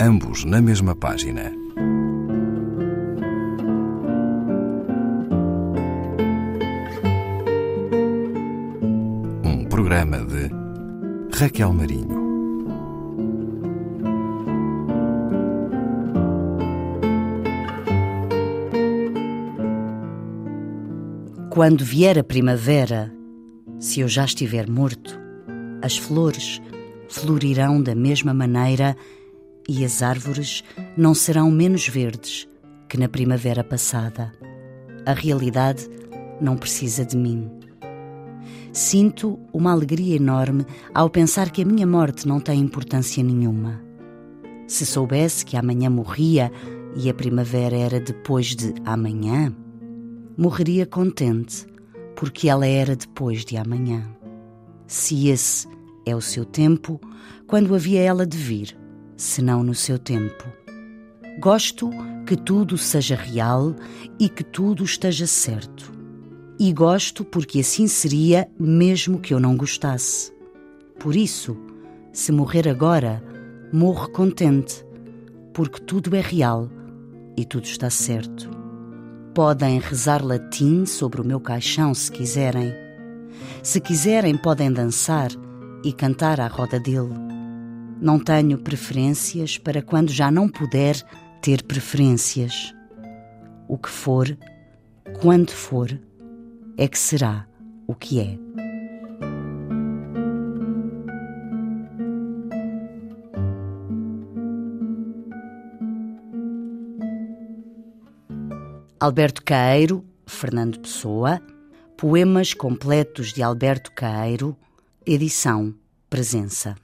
ambos na mesma página. Um programa de Raquel Marinho. Quando vier a primavera, se eu já estiver morto, as flores florirão da mesma maneira e as árvores não serão menos verdes que na primavera passada. A realidade não precisa de mim. Sinto uma alegria enorme ao pensar que a minha morte não tem importância nenhuma. Se soubesse que amanhã morria e a primavera era depois de amanhã, morreria contente, porque ela era depois de amanhã. Se esse é o seu tempo, quando havia ela de vir, senão no seu tempo. Gosto que tudo seja real e que tudo esteja certo. E gosto porque assim seria mesmo que eu não gostasse. Por isso, se morrer agora, morro contente, porque tudo é real e tudo está certo. Podem rezar latim sobre o meu caixão se quiserem. Se quiserem, podem dançar e cantar à roda dele. Não tenho preferências para quando já não puder ter preferências. O que for, quando for, é que será o que é. Alberto Caeiro, Fernando Pessoa, Poemas completos de Alberto Caeiro, edição Presença.